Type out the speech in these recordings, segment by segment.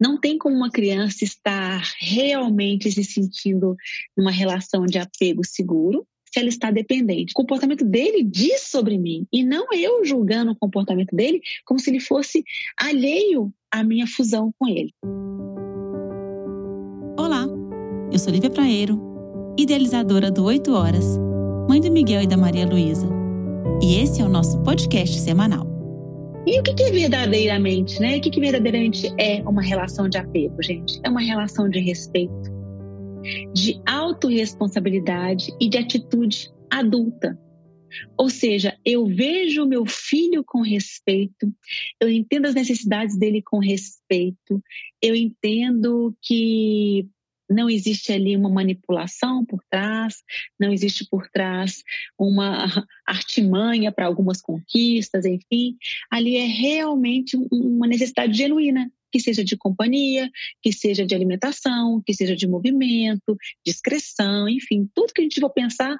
Não tem como uma criança estar realmente se sentindo numa relação de apego seguro se ela está dependente. O comportamento dele diz sobre mim e não eu julgando o comportamento dele como se ele fosse alheio à minha fusão com ele. Olá, eu sou Lívia Praeiro, idealizadora do 8 Horas, mãe do Miguel e da Maria Luísa. E esse é o nosso podcast semanal. E o que é verdadeiramente, né? O que verdadeiramente é uma relação de apego, gente? É uma relação de respeito, de autorresponsabilidade e de atitude adulta. Ou seja, eu vejo o meu filho com respeito, eu entendo as necessidades dele com respeito, eu entendo que não existe ali uma manipulação por trás, não existe por trás uma artimanha para algumas conquistas, enfim. Ali é realmente uma necessidade genuína, que seja de companhia, que seja de alimentação, que seja de movimento, discrição, enfim, tudo que a gente for pensar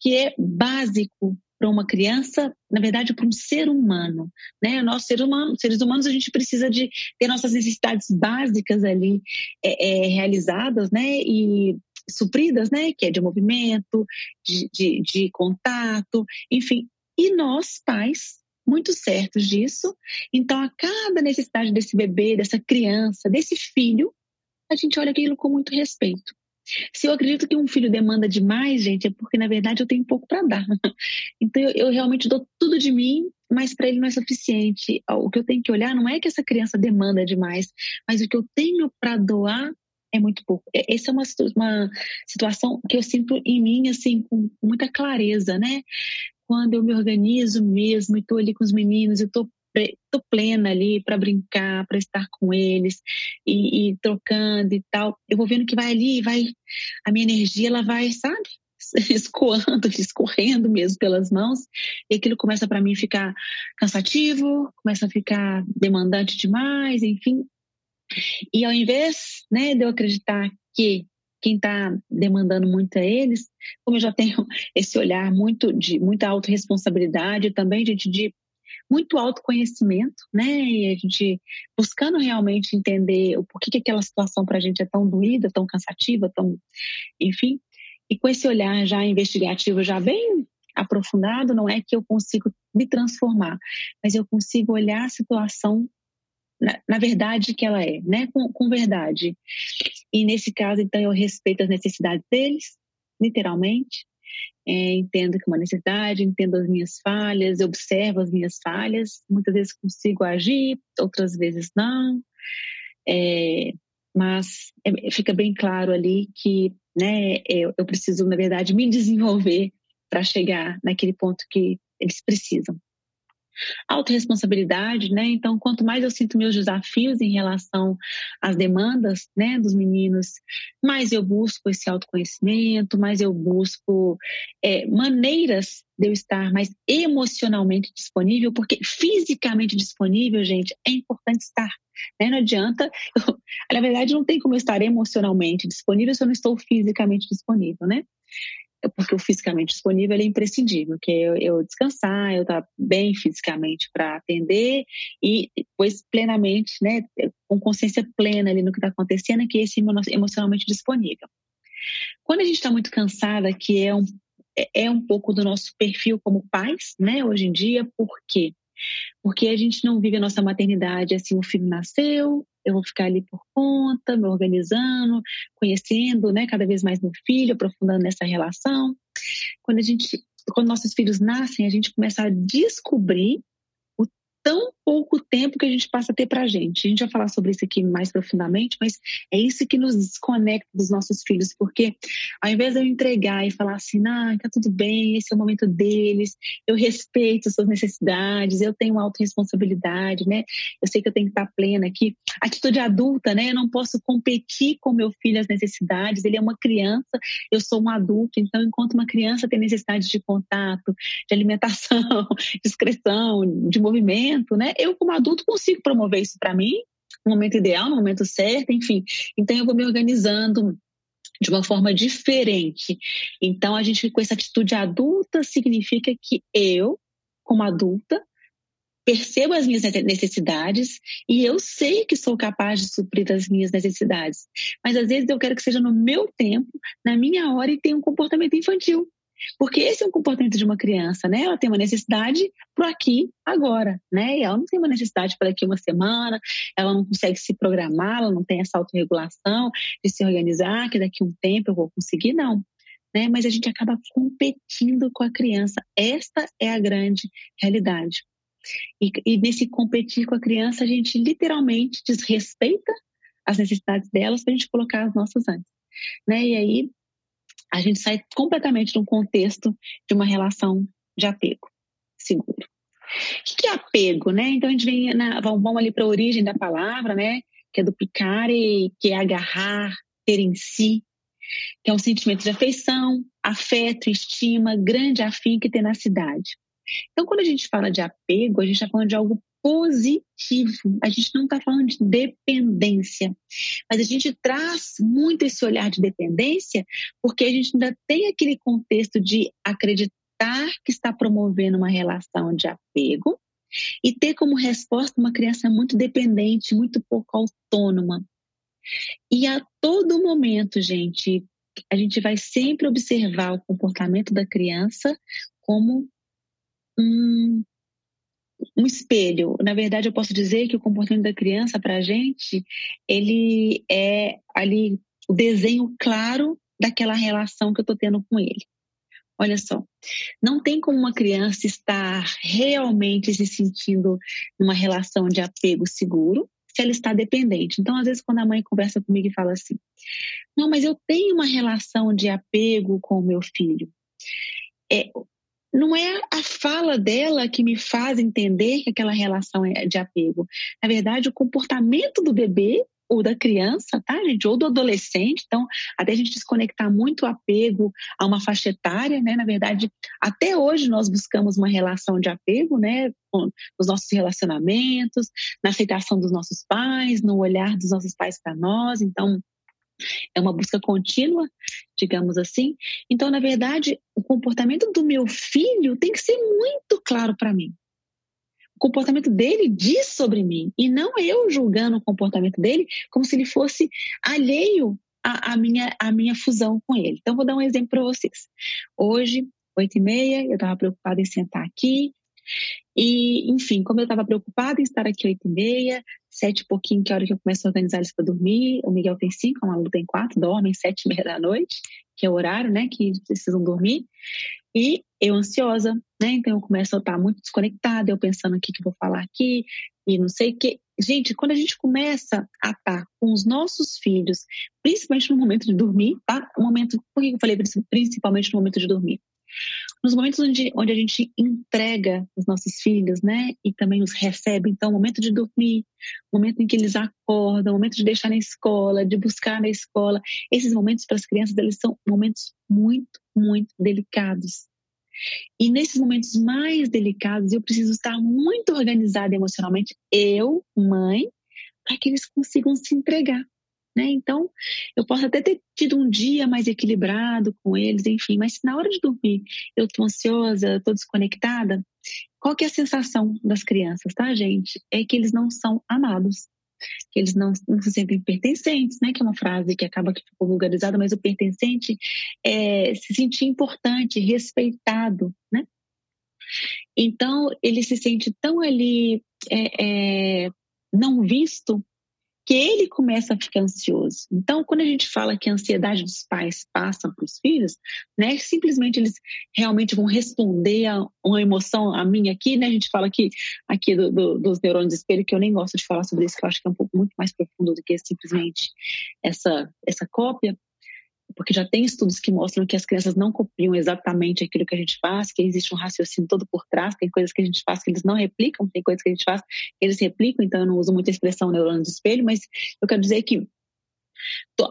que é básico para uma criança, na verdade, para um ser humano. Né? Nós, seres humanos, a gente precisa de ter nossas necessidades básicas ali é, é, realizadas né? e supridas, né? que é de movimento, de, de, de contato, enfim. E nós, pais, muito certos disso. Então, a cada necessidade desse bebê, dessa criança, desse filho, a gente olha aquilo com muito respeito. Se eu acredito que um filho demanda demais, gente, é porque na verdade eu tenho pouco para dar. Então eu, eu, realmente dou tudo de mim, mas para ele não é suficiente. O que eu tenho que olhar não é que essa criança demanda demais, mas o que eu tenho para doar é muito pouco. Essa é uma, uma situação que eu sinto em mim, assim, com muita clareza, né? Quando eu me organizo mesmo e estou ali com os meninos, eu estou tô plena ali para brincar, para estar com eles e, e, trocando e tal. Eu vou vendo que vai ali, vai a minha energia ela vai, sabe? escoando, escorrendo mesmo pelas mãos, e aquilo começa para mim ficar cansativo, começa a ficar demandante demais, enfim. E ao invés, né, de eu acreditar que quem está demandando muito é eles, como eu já tenho esse olhar muito de muita autorresponsabilidade também, gente, de muito autoconhecimento, né? E a gente buscando realmente entender o porquê que aquela situação para a gente é tão doída, tão cansativa, tão, enfim. E com esse olhar já investigativo, já bem aprofundado, não é que eu consigo me transformar, mas eu consigo olhar a situação na, na verdade que ela é, né? Com, com verdade. E nesse caso, então, eu respeito as necessidades deles, literalmente, é, entendo que é uma necessidade, entendo as minhas falhas, observo as minhas falhas, muitas vezes consigo agir, outras vezes não, é, mas é, fica bem claro ali que né, eu, eu preciso, na verdade, me desenvolver para chegar naquele ponto que eles precisam. Autoresponsabilidade, né? Então, quanto mais eu sinto meus desafios em relação às demandas, né, dos meninos, mais eu busco esse autoconhecimento, mais eu busco é, maneiras de eu estar mais emocionalmente disponível, porque fisicamente disponível, gente, é importante estar. Né? Não adianta, eu, na verdade, não tem como eu estar emocionalmente disponível se eu não estou fisicamente disponível, né? Porque o fisicamente disponível é imprescindível, que é eu, eu descansar, eu estar bem fisicamente para atender e depois plenamente, né, com consciência plena ali no que está acontecendo, que é esse emocionalmente disponível. Quando a gente está muito cansada, que é um, é um pouco do nosso perfil como pais, né, hoje em dia, por quê? Porque a gente não vive a nossa maternidade assim, o filho nasceu, eu vou ficar ali por conta, me organizando, conhecendo, né, cada vez mais meu filho, aprofundando nessa relação. Quando a gente, quando nossos filhos nascem, a gente começa a descobrir tão pouco tempo que a gente passa a ter para a gente. A gente vai falar sobre isso aqui mais profundamente, mas é isso que nos desconecta dos nossos filhos, porque ao invés de eu entregar e falar assim, ah, tá tudo bem, esse é o momento deles, eu respeito suas necessidades, eu tenho autorresponsabilidade, né? Eu sei que eu tenho que estar plena aqui. Atitude adulta, né? Eu não posso competir com meu filho as necessidades, ele é uma criança, eu sou um adulto, então enquanto uma criança tem necessidade de contato, de alimentação, de excreção, de movimento, né? Eu, como adulto, consigo promover isso para mim, no momento ideal, no momento certo, enfim. Então, eu vou me organizando de uma forma diferente. Então, a gente com essa atitude adulta significa que eu, como adulta, percebo as minhas necessidades e eu sei que sou capaz de suprir as minhas necessidades. Mas às vezes eu quero que seja no meu tempo, na minha hora e tenha um comportamento infantil. Porque esse é um comportamento de uma criança, né? Ela tem uma necessidade para aqui, agora, né? E ela não tem uma necessidade para daqui uma semana, ela não consegue se programar, ela não tem essa autorregulação de se organizar, que daqui um tempo eu vou conseguir, não. Né? Mas a gente acaba competindo com a criança. Esta é a grande realidade. E, e nesse competir com a criança, a gente literalmente desrespeita as necessidades delas para a gente colocar as nossas antes. Né? E aí a gente sai completamente de um contexto de uma relação de apego seguro. O que é apego, né? Então a gente vem na, vamos ali para a origem da palavra, né? Que é do picare, que é agarrar, ter em si, que é um sentimento de afeição, afeto, estima, grande afim que tem na cidade. Então, quando a gente fala de apego, a gente está falando de algo positivo. A gente não está falando de dependência, mas a gente traz muito esse olhar de dependência porque a gente ainda tem aquele contexto de acreditar que está promovendo uma relação de apego e ter como resposta uma criança muito dependente, muito pouco autônoma. E a todo momento, gente, a gente vai sempre observar o comportamento da criança como um um espelho. Na verdade, eu posso dizer que o comportamento da criança, para a gente, ele é ali o desenho claro daquela relação que eu estou tendo com ele. Olha só, não tem como uma criança estar realmente se sentindo numa relação de apego seguro se ela está dependente. Então, às vezes, quando a mãe conversa comigo e fala assim: Não, mas eu tenho uma relação de apego com o meu filho. É, não é a fala dela que me faz entender que aquela relação é de apego. Na verdade, o comportamento do bebê ou da criança, tá, gente? Ou do adolescente. Então, até a gente desconectar muito o apego a uma faixa etária, né? Na verdade, até hoje nós buscamos uma relação de apego, né? Com os nossos relacionamentos, na aceitação dos nossos pais, no olhar dos nossos pais para nós. Então, é uma busca contínua, digamos assim. Então, na verdade, o comportamento do meu filho tem que ser muito claro para mim. O comportamento dele diz sobre mim e não eu julgando o comportamento dele como se ele fosse alheio à, à minha, à minha fusão com ele. Então, vou dar um exemplo para vocês. Hoje, oito e meia, eu estava preocupada em sentar aqui, e, enfim, como eu estava preocupada em estar aqui oito e meia, sete e pouquinho, que é a hora que eu começo a organizar eles para dormir, o Miguel tem cinco, a Malu tem quatro, dormem sete e meia da noite, que é o horário, né, que precisam dormir. E eu ansiosa, né, então eu começo a estar muito desconectada, eu pensando o que, que eu vou falar aqui, e não sei o que. Gente, quando a gente começa a estar com os nossos filhos, principalmente no momento de dormir, tá? O momento, por que eu falei principalmente no momento de dormir? Nos momentos onde, onde a gente entrega os nossos filhos, né, e também os recebe, então, momento de dormir, momento em que eles acordam, momento de deixar na escola, de buscar na escola, esses momentos para as crianças, eles são momentos muito, muito delicados. E nesses momentos mais delicados, eu preciso estar muito organizada emocionalmente, eu, mãe, para que eles consigam se entregar. Né? Então, eu posso até ter tido um dia mais equilibrado com eles, enfim, mas se na hora de dormir eu estou ansiosa, estou desconectada, qual que é a sensação das crianças, tá, gente? É que eles não são amados, que eles não, não se sentem pertencentes, né? Que é uma frase que acaba que ficou vulgarizada, mas o pertencente é se sentir importante, respeitado, né? Então, ele se sente tão ali é, é, não visto que ele começa a ficar ansioso. Então, quando a gente fala que a ansiedade dos pais passa para os filhos, né, simplesmente eles realmente vão responder a uma emoção, a minha aqui, né, a gente fala aqui, aqui do, do, dos neurônios de espelho, que eu nem gosto de falar sobre isso, que eu acho que é um pouco muito mais profundo do que simplesmente essa, essa cópia, porque já tem estudos que mostram que as crianças não copiam exatamente aquilo que a gente faz, que existe um raciocínio todo por trás, tem coisas que a gente faz que eles não replicam, tem coisas que a gente faz que eles replicam, então eu não uso muito a expressão neurônio de espelho, mas eu quero dizer que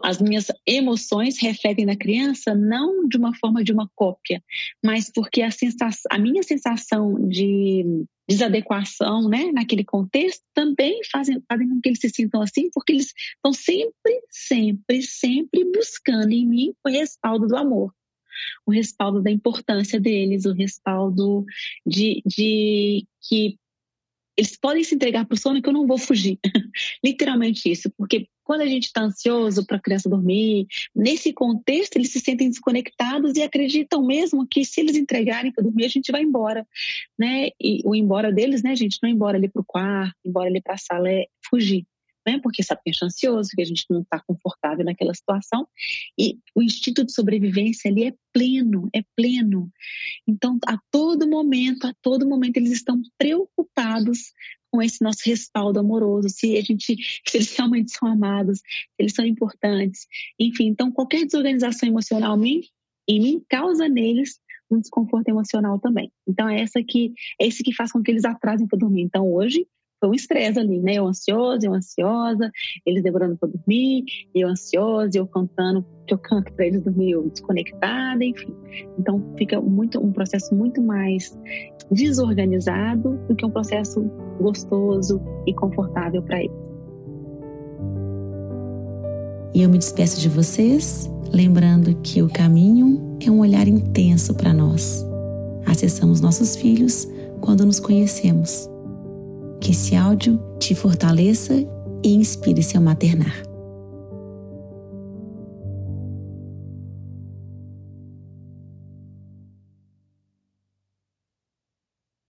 as minhas emoções refletem na criança não de uma forma de uma cópia, mas porque a, sensação, a minha sensação de desadequação né, naquele contexto também fazem, fazem com que eles se sintam assim, porque eles estão sempre, sempre, sempre buscando em mim o respaldo do amor, o respaldo da importância deles, o respaldo de, de que eles podem se entregar para o sono que eu não vou fugir. Literalmente isso, porque quando a gente está ansioso para a criança dormir, nesse contexto eles se sentem desconectados e acreditam mesmo que se eles entregarem para dormir a gente vai embora, né? E o embora deles, né, gente, não é embora ali para o quarto, embora ali para a sala é fugir né? Porque sabe que é ansioso, que a gente não está confortável naquela situação. E o instinto de sobrevivência ali é pleno, é pleno. Então, a todo momento, a todo momento, eles estão preocupados com esse nosso respaldo amoroso, se a gente, se eles realmente são amados, se eles são importantes, enfim. Então, qualquer desorganização emocional em mim causa neles um desconforto emocional também. Então, é essa que é esse que faz com que eles atrasem para dormir. Então, hoje foi um estresse ali, né? Eu ansiosa, eu ansiosa, eles demorando para dormir, eu ansiosa, eu cantando, que eu canto para eles dormir, eu desconectada, enfim. Então fica muito um processo muito mais desorganizado do que um processo gostoso e confortável para eles. E eu me despeço de vocês, lembrando que o caminho é um olhar intenso para nós. Acessamos nossos filhos quando nos conhecemos que esse áudio te fortaleça e inspire seu maternar.